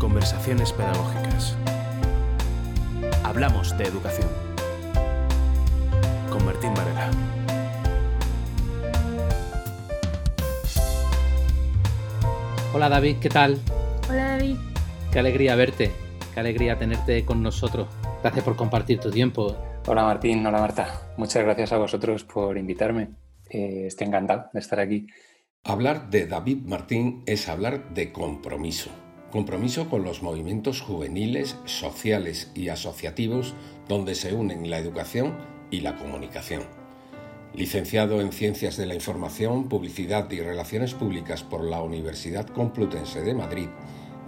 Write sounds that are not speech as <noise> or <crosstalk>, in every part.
Conversaciones pedagógicas. Hablamos de educación. Con Martín Varela. Hola David, ¿qué tal? Hola David. Qué alegría verte, qué alegría tenerte con nosotros. Gracias por compartir tu tiempo. Hola Martín, hola Marta. Muchas gracias a vosotros por invitarme. Eh, estoy encantado de estar aquí. Hablar de David Martín es hablar de compromiso. Compromiso con los movimientos juveniles, sociales y asociativos donde se unen la educación y la comunicación. Licenciado en Ciencias de la Información, Publicidad y Relaciones Públicas por la Universidad Complutense de Madrid,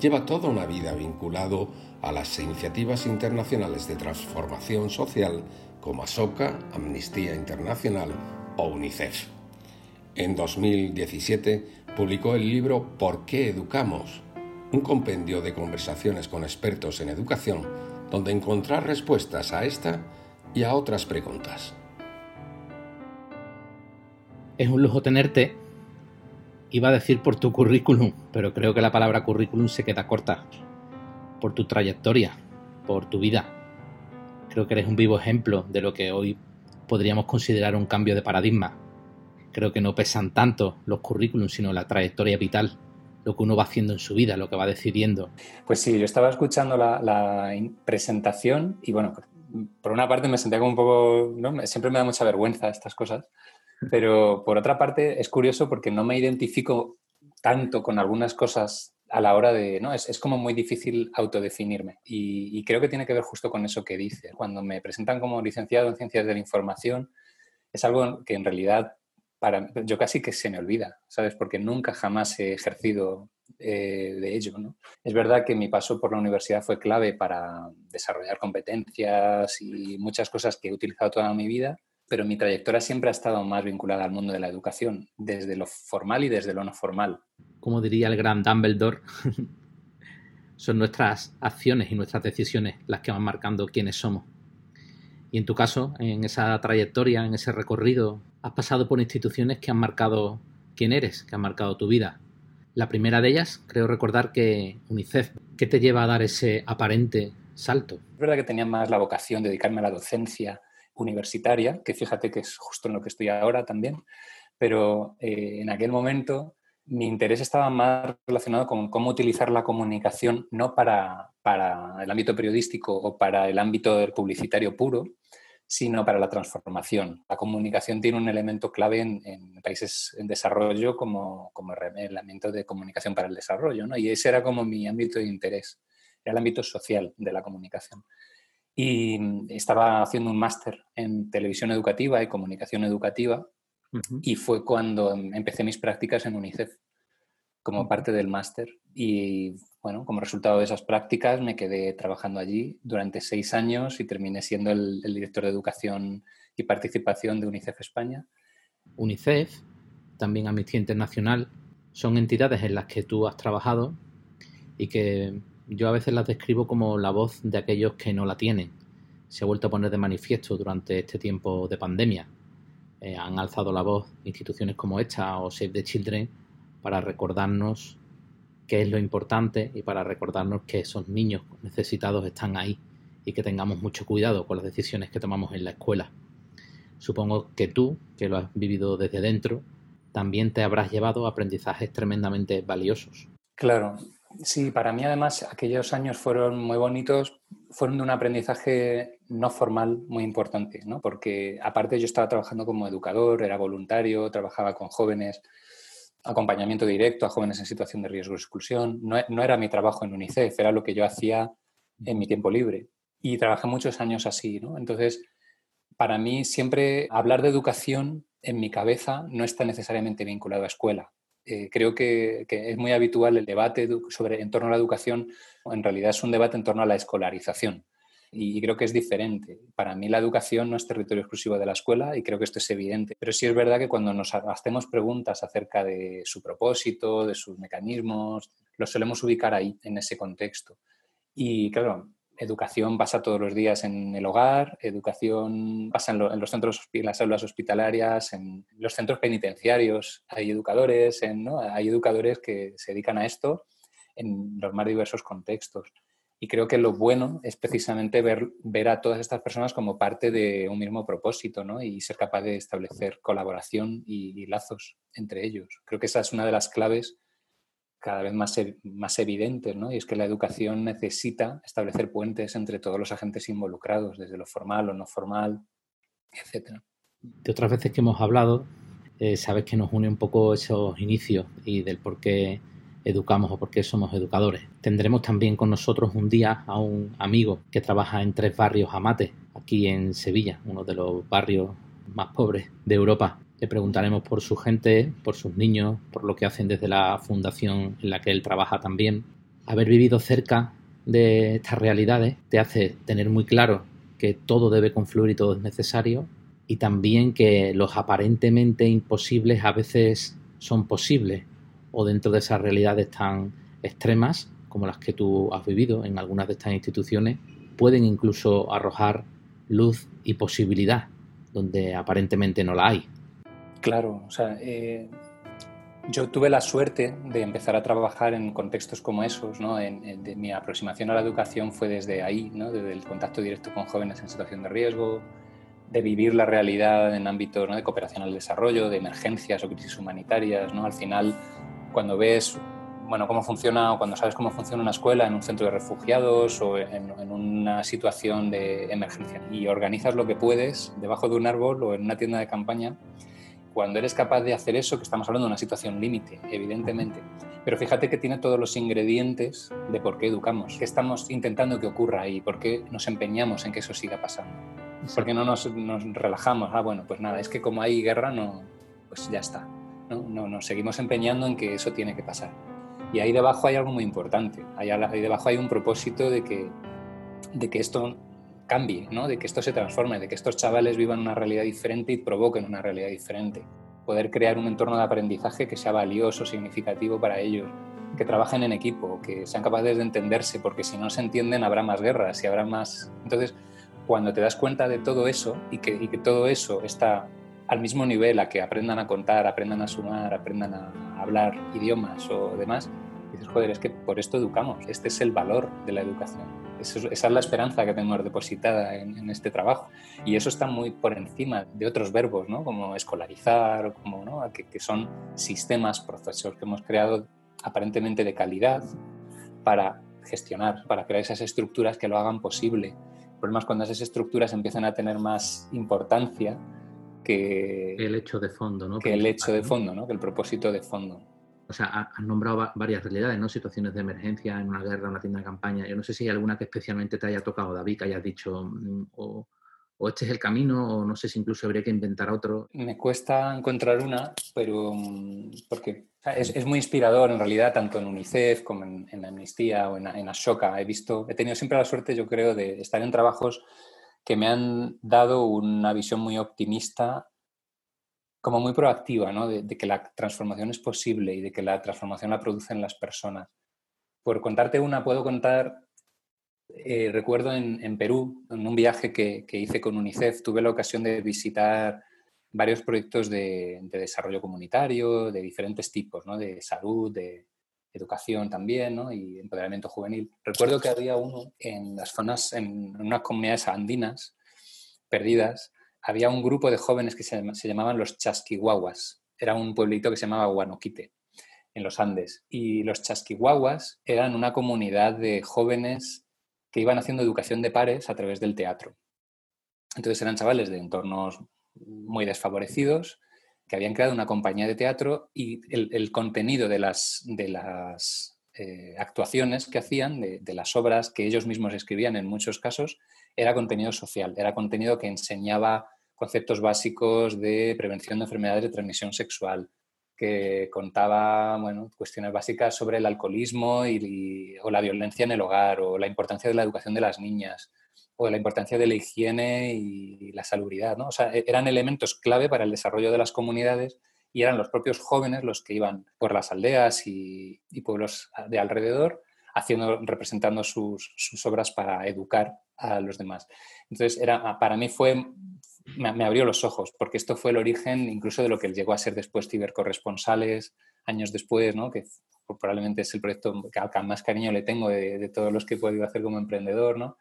lleva toda una vida vinculado a las iniciativas internacionales de transformación social como ASOCA, Amnistía Internacional o UNICEF. En 2017 publicó el libro ¿Por qué educamos? Un compendio de conversaciones con expertos en educación donde encontrar respuestas a esta y a otras preguntas. Es un lujo tenerte. Iba a decir por tu currículum, pero creo que la palabra currículum se queda corta. Por tu trayectoria, por tu vida. Creo que eres un vivo ejemplo de lo que hoy podríamos considerar un cambio de paradigma. Creo que no pesan tanto los currículums, sino la trayectoria vital, lo que uno va haciendo en su vida, lo que va decidiendo. Pues sí, yo estaba escuchando la, presentación y bueno, por una parte me sentía como un poco, ¿no? siempre me da mucha vergüenza estas cosas, pero por otra parte es curioso porque no me identifico tanto con algunas cosas a la hora de, ¿no? Es, como muy difícil autodefinirme y, y, creo que tiene que ver justo con eso que dice. Cuando me presentan como licenciado en Ciencias de la Información, es algo que en realidad para, yo casi que se me olvida, ¿sabes? Porque nunca jamás he ejercido eh, de ello. Es verdad que mi paso por la universidad fue clave para desarrollar competencias y muchas cosas que he utilizado toda mi vida, pero mi trayectoria siempre ha estado más vinculada al mundo de la educación, desde lo formal y desde lo no formal. Como diría el gran Dumbledore, <laughs> son nuestras acciones y nuestras decisiones las que van marcando quiénes somos. Y en tu caso, en esa trayectoria, en ese recorrido, has pasado por instituciones que han marcado quién eres, que han marcado tu vida. La primera de ellas, creo recordar que UNICEF, ¿qué te lleva a dar ese aparente salto? Es verdad que tenía más la vocación de dedicarme a la docencia universitaria, que fíjate que es justo en lo que estoy ahora también, pero eh, en aquel momento mi interés estaba más relacionado con cómo utilizar la comunicación no para, el ámbito periodístico o para el ámbito publicitario puro, sino para la transformación. La comunicación tiene un elemento clave en, países en desarrollo como, como elemento de comunicación para el desarrollo, ¿no? y ese era como mi ámbito de interés, era el ámbito social de la comunicación y estaba haciendo un máster en televisión educativa y comunicación educativa y fue cuando empecé mis prácticas en UNICEF como parte del máster y bueno, como resultado de esas prácticas me quedé trabajando allí durante seis años y terminé siendo el, el director de educación y participación de UNICEF España. UNICEF, también Amnistía Internacional, son entidades en las que tú has trabajado y que yo a veces las describo como la voz de aquellos que no la tienen. Se ha vuelto a poner de manifiesto durante este tiempo de pandemia. Eh, han alzado la voz instituciones como esta o Save the Children para recordarnos qué es lo importante y para recordarnos que esos niños necesitados están ahí y que tengamos mucho cuidado con las decisiones que tomamos en la escuela. Supongo que tú, que lo has vivido desde dentro, también te habrás llevado aprendizajes tremendamente valiosos. Claro, Sí, para mí además aquellos años fueron muy bonitos, fueron de un aprendizaje no formal muy importante, ¿no? porque aparte yo estaba trabajando como educador, era voluntario, trabajaba con jóvenes, acompañamiento directo a jóvenes en situación de riesgo de exclusión, no, no era mi trabajo en UNICEF, era lo que yo hacía en mi tiempo libre y trabajé muchos años así, ¿no? Entonces, para mí siempre hablar de educación en mi cabeza no está necesariamente vinculado a escuela. Eh, creo que, es muy habitual el debate sobre, en torno a la educación, en realidad es un debate en torno a la escolarización. Y creo que es diferente. Para mí la educación no es territorio exclusivo de la escuela y creo que esto es evidente. Pero sí es verdad que cuando nos hacemos preguntas acerca de su propósito, de sus mecanismos, los solemos ubicar ahí, en ese contexto. Y claro, educación pasa todos los días en el hogar, educación pasa en, los centros, en las aulas hospitalarias, en los centros penitenciarios. Hay educadores, ¿no? hay educadores que se dedican a esto en los más diversos contextos. Y creo que lo bueno es precisamente ver, ver a todas estas personas como parte de un mismo propósito ¿no? y ser capaz de establecer colaboración y, lazos entre ellos. Creo que esa es una de las claves cada vez más, más evidentes, ¿no? y es que la educación necesita establecer puentes entre todos los agentes involucrados, desde lo formal, lo no formal, etc. De otras veces que hemos hablado, eh, sabes que nos une un poco esos inicios y del por qué educamos o por qué somos educadores. Tendremos también con nosotros un día a un amigo que trabaja en tres barrios Amate, aquí en Sevilla, uno de los barrios más pobres de Europa. Le preguntaremos por su gente, por sus niños, por lo que hacen desde la fundación en la que él trabaja también. Haber vivido cerca de estas realidades te hace tener muy claro que todo debe confluir y todo es necesario y también que los aparentemente imposibles a veces son posibles o dentro de esas realidades tan extremas como las que tú has vivido en algunas de estas instituciones, pueden incluso arrojar luz y posibilidad donde aparentemente no la hay. Claro, o sea, eh, yo tuve la suerte de empezar a trabajar en contextos como esos, ¿no? En, mi aproximación a la educación fue desde ahí, ¿no? desde el contacto directo con jóvenes en situación de riesgo, de vivir la realidad en ámbitos de cooperación al desarrollo, de emergencias o crisis humanitarias. ¿no? Al final, cuando ves bueno, cómo funciona o cuando sabes cómo funciona una escuela en un centro de refugiados o en, una situación de emergencia y organizas lo que puedes debajo de un árbol o en una tienda de campaña, cuando eres capaz de hacer eso, que estamos hablando de una situación límite, evidentemente, pero fíjate que tiene todos los ingredientes de por qué educamos, qué estamos intentando que ocurra ahí, por qué nos empeñamos en que eso siga pasando, por qué no nos, nos relajamos, ah, bueno, pues nada, es que como hay guerra, no, pues ya está, ¿no? nos seguimos empeñando en que eso tiene que pasar. Y ahí debajo hay algo muy importante, ahí, ahí debajo hay un propósito de que, de que esto cambie, ¿no? de que esto se transforme, de que estos chavales vivan una realidad diferente y provoquen una realidad diferente. Poder crear un entorno de aprendizaje que sea valioso, significativo para ellos, que trabajen en equipo, que sean capaces de entenderse, porque si no se entienden habrá más guerras y habrá más... Entonces, cuando te das cuenta de todo eso y que, y que todo eso está al mismo nivel a que aprendan a contar, aprendan a sumar, aprendan a hablar idiomas o demás, dices, joder, es que por esto educamos, este es el valor de la educación. esa es la esperanza que tenemos depositada en, este trabajo. Y eso está muy por encima de otros verbos, ¿no? como escolarizar, como, ¿no? que, que son sistemas, procesos que hemos creado aparentemente de calidad para gestionar, para crear esas estructuras que lo hagan posible. El problema es cuando esas estructuras empiezan a tener más importancia que el hecho de fondo, ¿no? Que el hecho de fondo, ¿no? Que el propósito de fondo. O sea, has nombrado varias realidades, ¿no? Situaciones de emergencia, en una guerra, en una tienda de campaña. Yo no sé si hay alguna que especialmente te haya tocado, David, que hayas dicho, mm, o, o este es el camino, o no sé si incluso habría que inventar otro. Me cuesta encontrar una, pero mm, porque es, es, muy inspirador en realidad, tanto en UNICEF como en, en Amnistía o en, en Ashoka. He visto, he tenido siempre la suerte, yo creo, de estar en trabajos que me han dado una visión muy optimista, como muy proactiva, ¿no? de, que la transformación es posible y de que la transformación la producen las personas. Por contarte una, puedo contar, eh, recuerdo en, Perú, en un viaje que, hice con UNICEF, tuve la ocasión de visitar varios proyectos de, de desarrollo comunitario, de diferentes tipos, ¿no? de salud, de, educación también ¿no? y empoderamiento juvenil. Recuerdo que había uno en las zonas, en unas comunidades andinas perdidas, había un grupo de jóvenes que se, llamaban los chasquihuahuas. Era un pueblito que se llamaba Guanoquite, en los Andes. Y los chasquihuahuas eran una comunidad de jóvenes que iban haciendo educación de pares a través del teatro. Entonces eran chavales de entornos muy desfavorecidos, que habían creado una compañía de teatro y el, contenido de las, de las eh, actuaciones que hacían, de, las obras que ellos mismos escribían en muchos casos, era contenido social, era contenido que enseñaba conceptos básicos de prevención de enfermedades de transmisión sexual, que contaba bueno, cuestiones básicas sobre el alcoholismo o la violencia en el hogar o la importancia de la educación de las niñas o la importancia de la higiene y la salubridad. ¿no? O sea, e-, eran elementos clave para el desarrollo de las comunidades y eran los propios jóvenes los que iban por las aldeas y, pueblos de alrededor haciendo, representando sus, obras para educar a los demás. Entonces, era, para mí fue, me, abrió los ojos, porque esto fue el origen incluso de lo que llegó a ser después cibercorresponsales, años después, ¿no? que probablemente es el proyecto que más cariño le tengo de, todos los que he podido hacer como emprendedor, ¿no?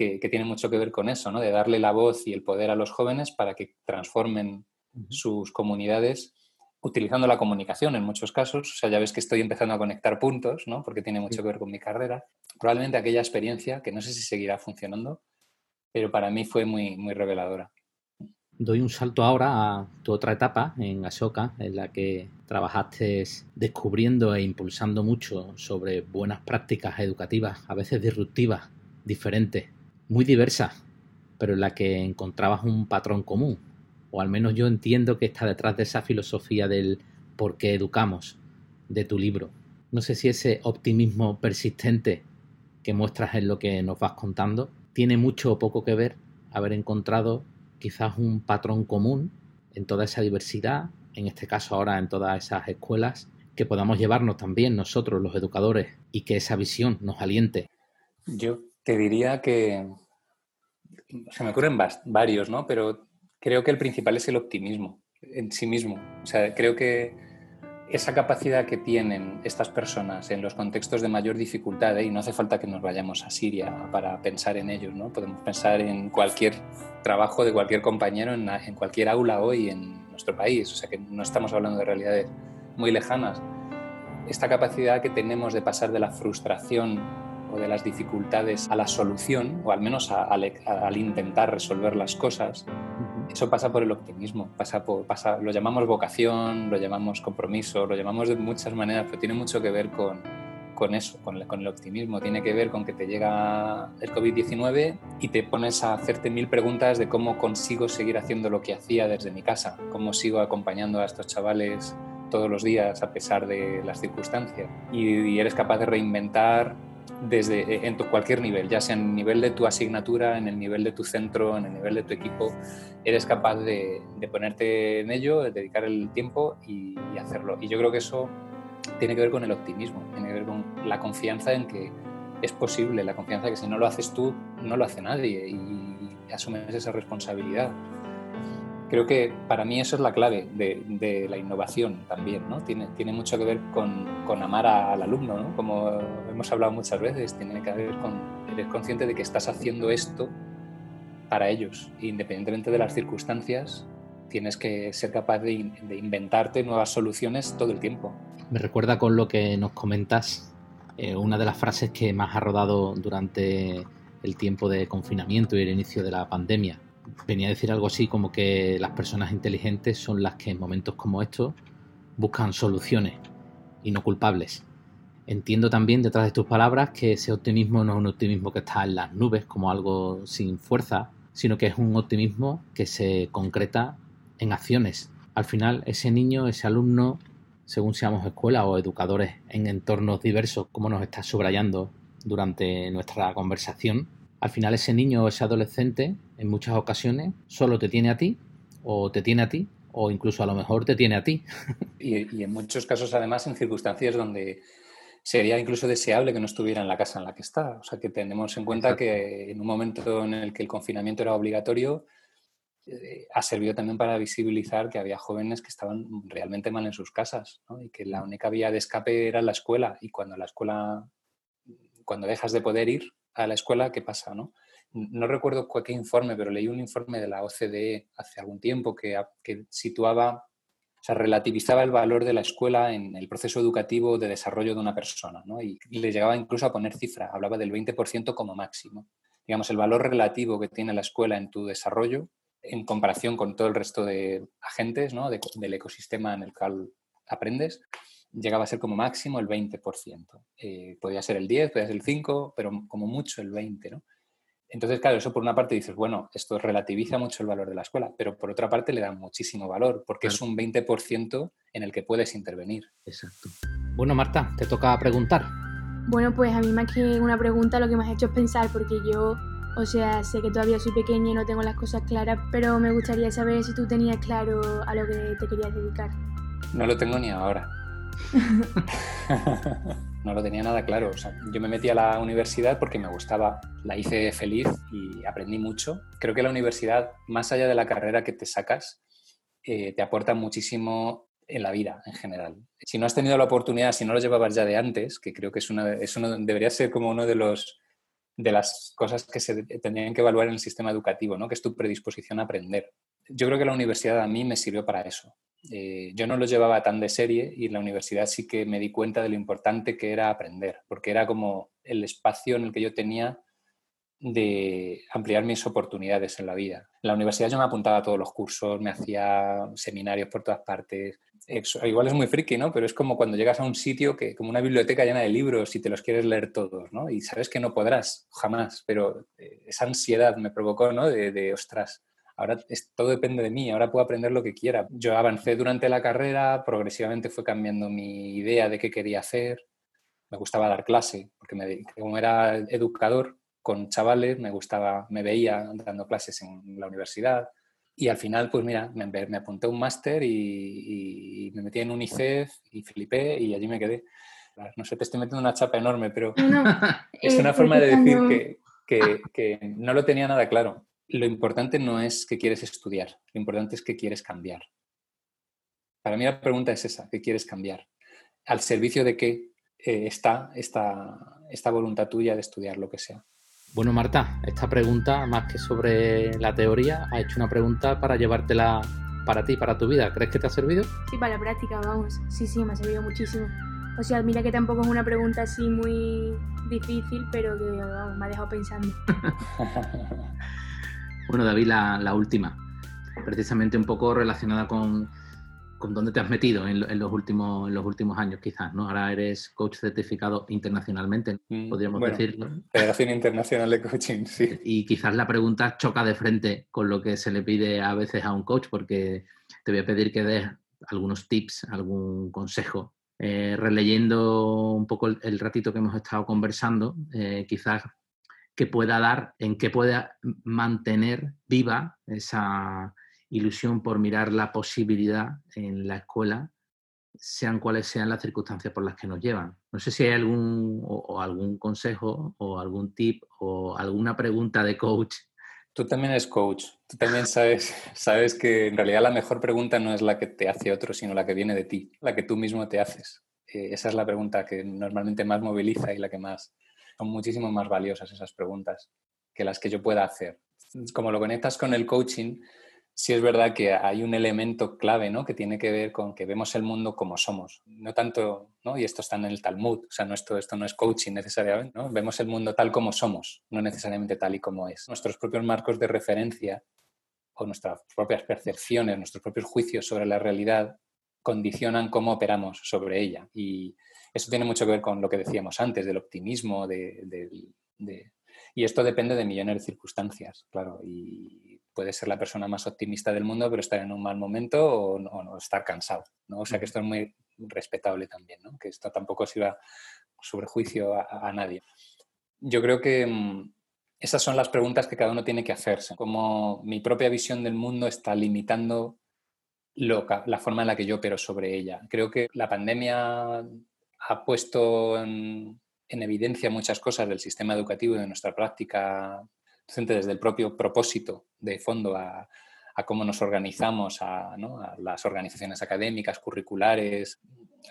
Que, tiene mucho que ver con eso, ¿no? de darle la voz y el poder a los jóvenes para que transformen sus comunidades utilizando la comunicación en muchos casos. O sea, ya ves que estoy empezando a conectar puntos, ¿no? porque tiene mucho que ver con mi carrera. Probablemente aquella experiencia, que no sé si seguirá funcionando, pero para mí fue muy, muy reveladora doy un salto ahora a tu otra etapa en Ashoka, en la que trabajaste descubriendo e impulsando mucho sobre buenas prácticas educativas, a veces disruptivas, diferentes, muy diversas, pero en la que encontrabas un patrón común, o al menos yo entiendo que está detrás de esa filosofía del por qué educamos de tu libro. No sé si ese optimismo persistente que muestras en lo que nos vas contando tiene mucho o poco que ver haber encontrado quizás un patrón común en toda esa diversidad, en este caso ahora en todas esas escuelas, que podamos llevarnos también nosotros los educadores y que esa visión nos aliente. Yo te diría que se me ocurren varios, ¿no? Pero creo que el principal es el optimismo en sí mismo. O sea, creo que esa capacidad que tienen estas personas en los contextos de mayor dificultad, ¿eh? y no hace falta que nos vayamos a Siria para pensar en ellos, ¿no? podemos pensar en cualquier trabajo de cualquier compañero en, en, cualquier aula hoy en nuestro país, o sea que no estamos hablando de realidades muy lejanas. Esta capacidad que tenemos de pasar de la frustración o de las dificultades a la solución, o al menos al intentar resolver las cosas, eso pasa por el optimismo, pasa por, pasa, lo llamamos vocación, lo llamamos compromiso, lo llamamos de muchas maneras, pero tiene mucho que ver con, con eso, con el, con el, optimismo. Tiene que ver con que te llega el COVID-19 y te pones a hacerte mil preguntas de cómo consigo seguir haciendo lo que hacía desde mi casa, cómo sigo acompañando a estos chavales todos los días a pesar de las circunstancias. Y, y eres capaz de reinventar desde eh, en cualquier nivel, ya sea en el nivel de tu asignatura, en el nivel de tu centro, en el nivel de tu equipo, eres capaz de, ponerte en ello, de dedicar el tiempo y, hacerlo. Y yo creo que eso tiene que ver con el optimismo, tiene que ver con la confianza en que es posible, la confianza que si no lo haces tú, no lo hace nadie y asumes esa responsabilidad creo que para mí eso es la clave de, la innovación también, ¿no? Tiene, tiene mucho que ver con, con amar al alumno, ¿no? Como hemos hablado muchas veces, tiene que ver con, eres consciente de que estás haciendo esto para ellos, independientemente de las circunstancias, tienes que ser capaz de, de inventarte nuevas soluciones todo el tiempo. Me recuerda con lo que nos comentas, eh, una de las frases que más ha rodado durante el tiempo de confinamiento y el inicio de la pandemia, venía a decir algo así como que las personas inteligentes son las que en momentos como estos buscan soluciones y no culpables. Entiendo también detrás de tus palabras que ese optimismo no es un optimismo que está en las nubes como algo sin fuerza, sino que es un optimismo que se concreta en acciones. Al final, ese niño, ese alumno, según seamos escuela o educadores en entornos diversos, como nos está subrayando durante nuestra conversación, al final ese niño o ese adolescente en muchas ocasiones solo te tiene a ti o te tiene a ti o incluso a lo mejor te tiene a ti. <laughs> Y, en muchos casos además en circunstancias donde sería incluso deseable que no estuviera en la casa en la que está. O sea que tenemos en cuenta que en un momento en el que el confinamiento era obligatorio, eh, ha servido también para visibilizar que había jóvenes que estaban realmente mal en sus casas y que la única vía de escape era la escuela y cuando la escuela, cuando dejas de poder ir, a la escuela, ¿qué pasa? No, no recuerdo qué informe, pero leí un informe de la OCDE hace algún tiempo que, que situaba, o sea, relativizaba el valor de la escuela en el proceso educativo de desarrollo de una persona, ¿no? Y le llegaba incluso a poner cifra, hablaba del 20% como máximo. Digamos, el valor relativo que tiene la escuela en tu desarrollo en comparación con todo el resto de agentes ¿no? del ecosistema en el cual aprendes, llegaba a ser como máximo el 20%. Eh, podía ser el 10, podía ser el 5, pero como mucho el 20, ¿no? Entonces, claro, eso por una parte dices, bueno, esto relativiza mucho el valor de la escuela, pero por otra parte le da muchísimo valor, porque es un 20% en el que puedes intervenir. Exacto. Bueno, Marta, te toca preguntar. Bueno, pues a mí más que una pregunta lo que me has hecho es pensar, porque yo, o sea, sé que todavía soy pequeña y no tengo las cosas claras, pero me gustaría saber si tú tenías claro a lo que te querías dedicar. No lo tengo ni ahora. <laughs> no lo tenía nada claro. yo me metí a la universidad porque me gustaba, la hice feliz y aprendí mucho. Creo que la universidad, más allá de la carrera que te sacas, eh, te aporta muchísimo en la vida en general. Si no has tenido la oportunidad, si no lo llevabas ya de antes, que creo que es una, debería ser como uno de de las cosas que se tendrían que evaluar en el sistema educativo, ¿no? que es tu predisposición a aprender. Yo creo que la universidad a mí me sirvió para eso. Eh, yo no lo llevaba tan de serie y en la universidad sí que me di cuenta de lo importante que era aprender, porque era como el espacio en el que yo tenía de ampliar mis oportunidades en la vida. En la universidad yo me apuntaba a todos los cursos, me hacía seminarios por todas partes. igual es muy friki, ¿no? Pero es como cuando llegas a un sitio que, como una biblioteca llena de libros y te los quieres leer todos, ¿no? Y sabes que no podrás, jamás, pero eh, esa ansiedad me provocó, ¿no? De ostras, ahora todo depende de mí, ahora puedo aprender lo que quiera. Yo avancé durante la carrera, progresivamente fue cambiando mi idea de qué quería hacer. Me gustaba dar clase, porque me, como era educador, con chavales, me gustaba, me veía dando clases en la universidad y al final, pues mira, me, me apunté a un máster y, me metí en UNICEF y flipé y allí me quedé. No sé, te estoy metiendo una chapa enorme, pero <laughs> es una forma de decir que, que, no lo tenía nada claro. Lo importante no es que quieres estudiar, lo importante es que quieres cambiar. Para mí la pregunta es esa, ¿qué quieres cambiar? ¿Al servicio de qué eh, está esta, esta voluntad tuya de estudiar lo que sea? Bueno, Marta, esta pregunta, más que sobre la teoría, ha hecho una pregunta para llevártela para ti, para tu vida. ¿Crees que te ha servido? Sí, para la práctica, vamos. Sí, sí, me ha servido muchísimo. O sea, mira que tampoco es una pregunta así muy difícil, pero que me ha dejado pensando. <laughs> bueno, David, la última. Precisamente un poco relacionada con, con dónde te has metido en, los últimos, en los últimos años, quizás, ¿no? Ahora eres coach certificado internacionalmente, mm, podríamos decirlo. Federación Internacional de Coaching, sí. Y quizás la pregunta choca de frente con lo que se le pide a veces a un coach, porque te voy a pedir que des algunos tips, algún consejo. Eh, releyendo un poco el, ratito que hemos estado conversando, eh, quizás que pueda dar, en que pueda mantener viva esa ilusión por mirar la posibilidad en la escuela, sean cuales sean las circunstancias por las que nos llevan. No sé si hay algún, o, algún consejo o algún tip o alguna pregunta de coach. Tú también eres coach, tú también sabes, <laughs> sabes que en realidad la mejor pregunta no es la que te hace otro, sino la que viene de ti, la que tú mismo te haces. Eh, esa es la pregunta que normalmente más moviliza y la que más, son muchísimo más valiosas esas preguntas que las que yo pueda hacer. Como lo conectas con el coaching, sí es verdad que hay un elemento clave, ¿no? Que tiene que ver con que vemos el mundo como somos. No tanto, ¿no? Y esto está en el Talmud, o sea, no esto, esto no es coaching necesariamente, ¿no? Vemos el mundo tal como somos, no necesariamente tal y como es. Nuestros propios marcos de referencia o nuestras propias percepciones, nuestros propios juicios sobre la realidad condicionan cómo operamos sobre ella. Y eso tiene mucho que ver con lo que decíamos antes, del optimismo, de, de y esto depende de millones de circunstancias, claro. Y puede ser la persona más optimista del mundo, pero estar en un mal momento o no, estar cansado, ¿no? O sea que esto es muy respetable también, ¿no? Que esto tampoco sirva sobre juicio a, nadie. Yo creo que mm, esas son las preguntas que cada uno tiene que hacerse. Como mi propia visión del mundo está limitando la forma en la que yo opero sobre ella. Creo que la pandemia ha puesto en, en evidencia muchas cosas del sistema educativo y de nuestra práctica desde el propio propósito de fondo a, cómo nos organizamos, a, las organizaciones académicas, curriculares,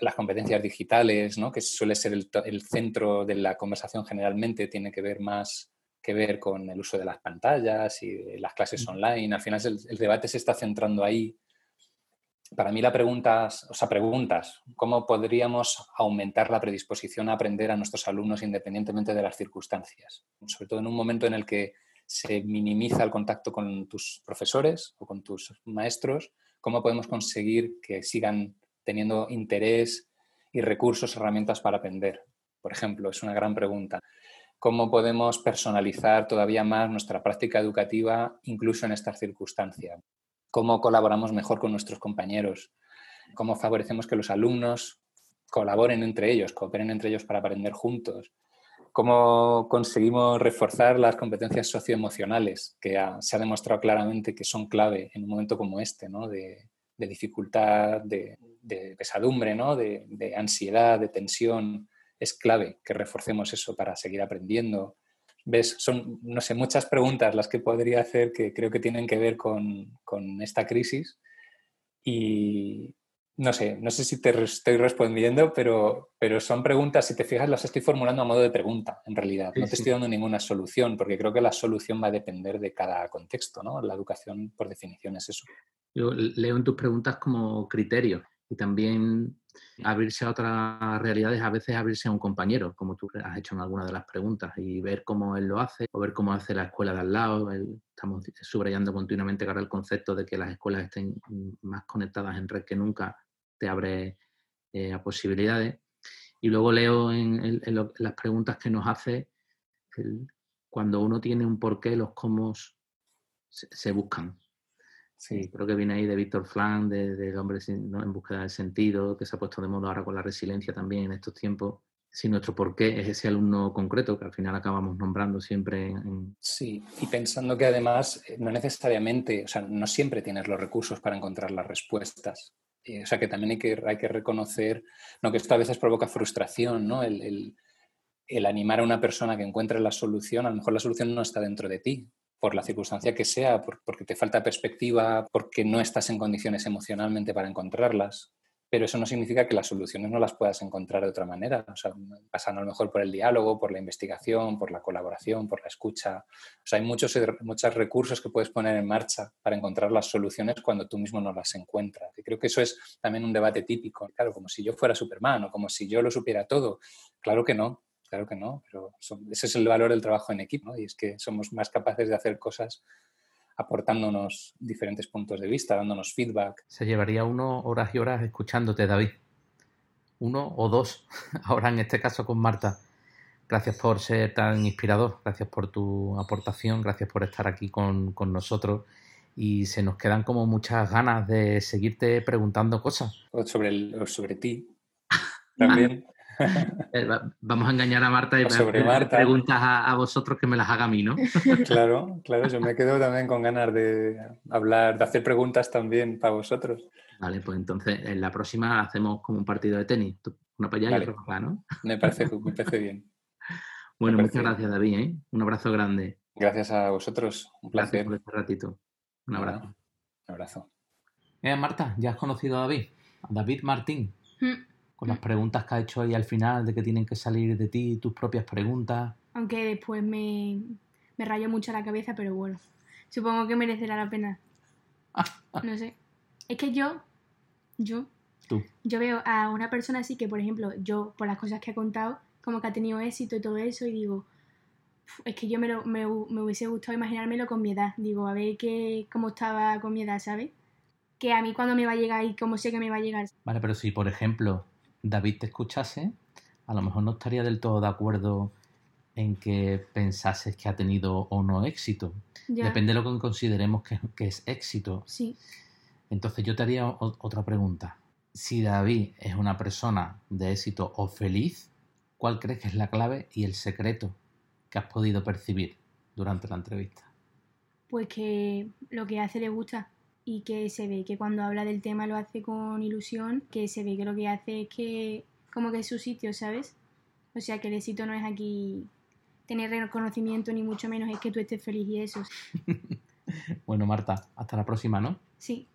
las competencias digitales, que suele ser el, centro de la conversación generalmente, tiene que ver más que ver con el uso de las pantallas y las clases online. Al final el, debate se está centrando ahí. Para mí la pregunta, o sea, preguntas, ¿cómo podríamos aumentar la predisposición a aprender a nuestros alumnos independientemente de las circunstancias? Sobre todo en un momento en el que se minimiza el contacto con tus profesores o con tus maestros, ¿cómo podemos conseguir que sigan teniendo interés y recursos, herramientas para aprender? Por ejemplo, es una gran pregunta. ¿Cómo podemos personalizar todavía más nuestra práctica educativa incluso en estas circunstancias? ¿Cómo colaboramos mejor con nuestros compañeros? ¿Cómo favorecemos que los alumnos colaboren entre ellos, cooperen entre ellos para aprender juntos? cómo conseguimos reforzar las competencias socioemocionales, que se ha demostrado claramente que son clave en un momento como este, ¿no? de, dificultad, de, pesadumbre, ¿no? de, ansiedad, de tensión. Es clave que reforcemos eso para seguir aprendiendo. ¿Ves? Son, no sé, muchas preguntas las que podría hacer que creo que tienen que ver con, con esta crisis y no sé, no sé si te estoy respondiendo, pero, pero son preguntas, si te fijas, las estoy formulando a modo de pregunta, en realidad. no te estoy dando ninguna solución, porque creo que la solución va a depender de cada contexto, ¿no? La educación, por definición, es eso. Yo leo en tus preguntas como criterio y también abrirse a otras realidades, a veces abrirse a un compañero, como tú has hecho en alguna de las preguntas, y ver cómo él lo hace, o ver cómo hace la escuela de al lado. estamos subrayando continuamente ahora el concepto de que las escuelas estén más conectadas en red que nunca, te abre eh, a posibilidades. Y luego leo en, las preguntas que nos hace, cuando uno tiene un porqué, los cómo se buscan. Sí, creo que viene ahí de Víctor Flan, del de hombre en búsqueda del sentido, que se ha puesto de moda ahora con la resiliencia también en estos tiempos. Si nuestro porqué es ese alumno concreto que al final acabamos nombrando siempre. Sí, y pensando que además eh, no necesariamente, o sea, no siempre tienes los recursos para encontrar las respuestas. Eh, o sea, que también hay que, hay que reconocer, no que esto a veces provoca frustración, ¿no? El, el, el animar a una persona que encuentre la solución, a lo mejor la solución no está dentro de ti, por la circunstancia que sea, porque te falta perspectiva, porque no estás en condiciones emocionalmente para encontrarlas. Pero eso no significa que las soluciones no las puedas encontrar de otra manera. O sea, pasando a lo mejor por el diálogo, por la investigación, por la colaboración, por la escucha. O sea, hay muchos, muchos recursos que puedes poner en marcha para encontrar las soluciones cuando tú mismo no las encuentras. Y creo que eso es también un debate típico. Claro, como si yo fuera Superman o como si yo lo supiera todo. Claro que no claro que no, pero ese es el valor del trabajo en equipo, y es que somos más capaces de hacer cosas aportándonos diferentes puntos de vista, dándonos feedback. Se llevaría uno horas y horas escuchándote, David. Uno o dos, <laughs> ahora en este caso con Marta. Gracias por ser tan inspirador, gracias por tu aportación, gracias por estar aquí con, con nosotros y se nos quedan como muchas ganas de seguirte preguntando cosas. sobre, el, sobre ti <laughs> también. <laughs> Eh, vamos a engañar a Marta y sobre preguntas a, vosotros que me las haga a mí, ¿no? <laughs> claro, claro, yo me quedo también con ganas de hablar, de hacer preguntas también para vosotros. Vale, pues entonces en la próxima hacemos como un partido de tenis, una para allá y otra para acá, ¿no? Me parece, <laughs> me parece bien. Bueno, muchas gracias David, ¿eh? un abrazo grande. Gracias a vosotros, un placer. Gracias por este ratito. Un abrazo. un abrazo. Eh, Marta, ¿ya has conocido a David? A David Martín. Mm con las preguntas que ha hecho ahí al final, de que tienen que salir de ti tus propias preguntas. Aunque después me, me rayó mucho la cabeza, pero bueno, supongo que merecerá la pena. <laughs> no sé. Es que yo, yo, ¿Tú? yo veo a una persona así que, por ejemplo, yo, por las cosas que ha contado, como que ha tenido éxito y todo eso, y digo, es que yo me, lo, me, me, hubiese gustado imaginármelo con mi edad. Digo, a ver qué, cómo estaba con mi edad, ¿sabes? Que a mí cuando me va a llegar y cómo sé que me va a llegar. Vale, pero si, por ejemplo, David te escuchase, a lo mejor no estaría del todo de acuerdo en que pensases que ha tenido o no éxito. Depende de lo que consideremos que, es éxito. Sí. Entonces yo te haría otra pregunta. Si David es una persona de éxito o feliz, ¿cuál crees que es la clave y el secreto que has podido percibir durante la entrevista? Pues que lo que hace le gusta y que se ve que cuando habla del tema lo hace con ilusión, que se ve que lo que hace es que como que es su sitio, ¿sabes? O sea que el éxito no es aquí tener reconocimiento ni mucho menos es que tú estés feliz y eso. <laughs> bueno, Marta, hasta la próxima, ¿no? Sí.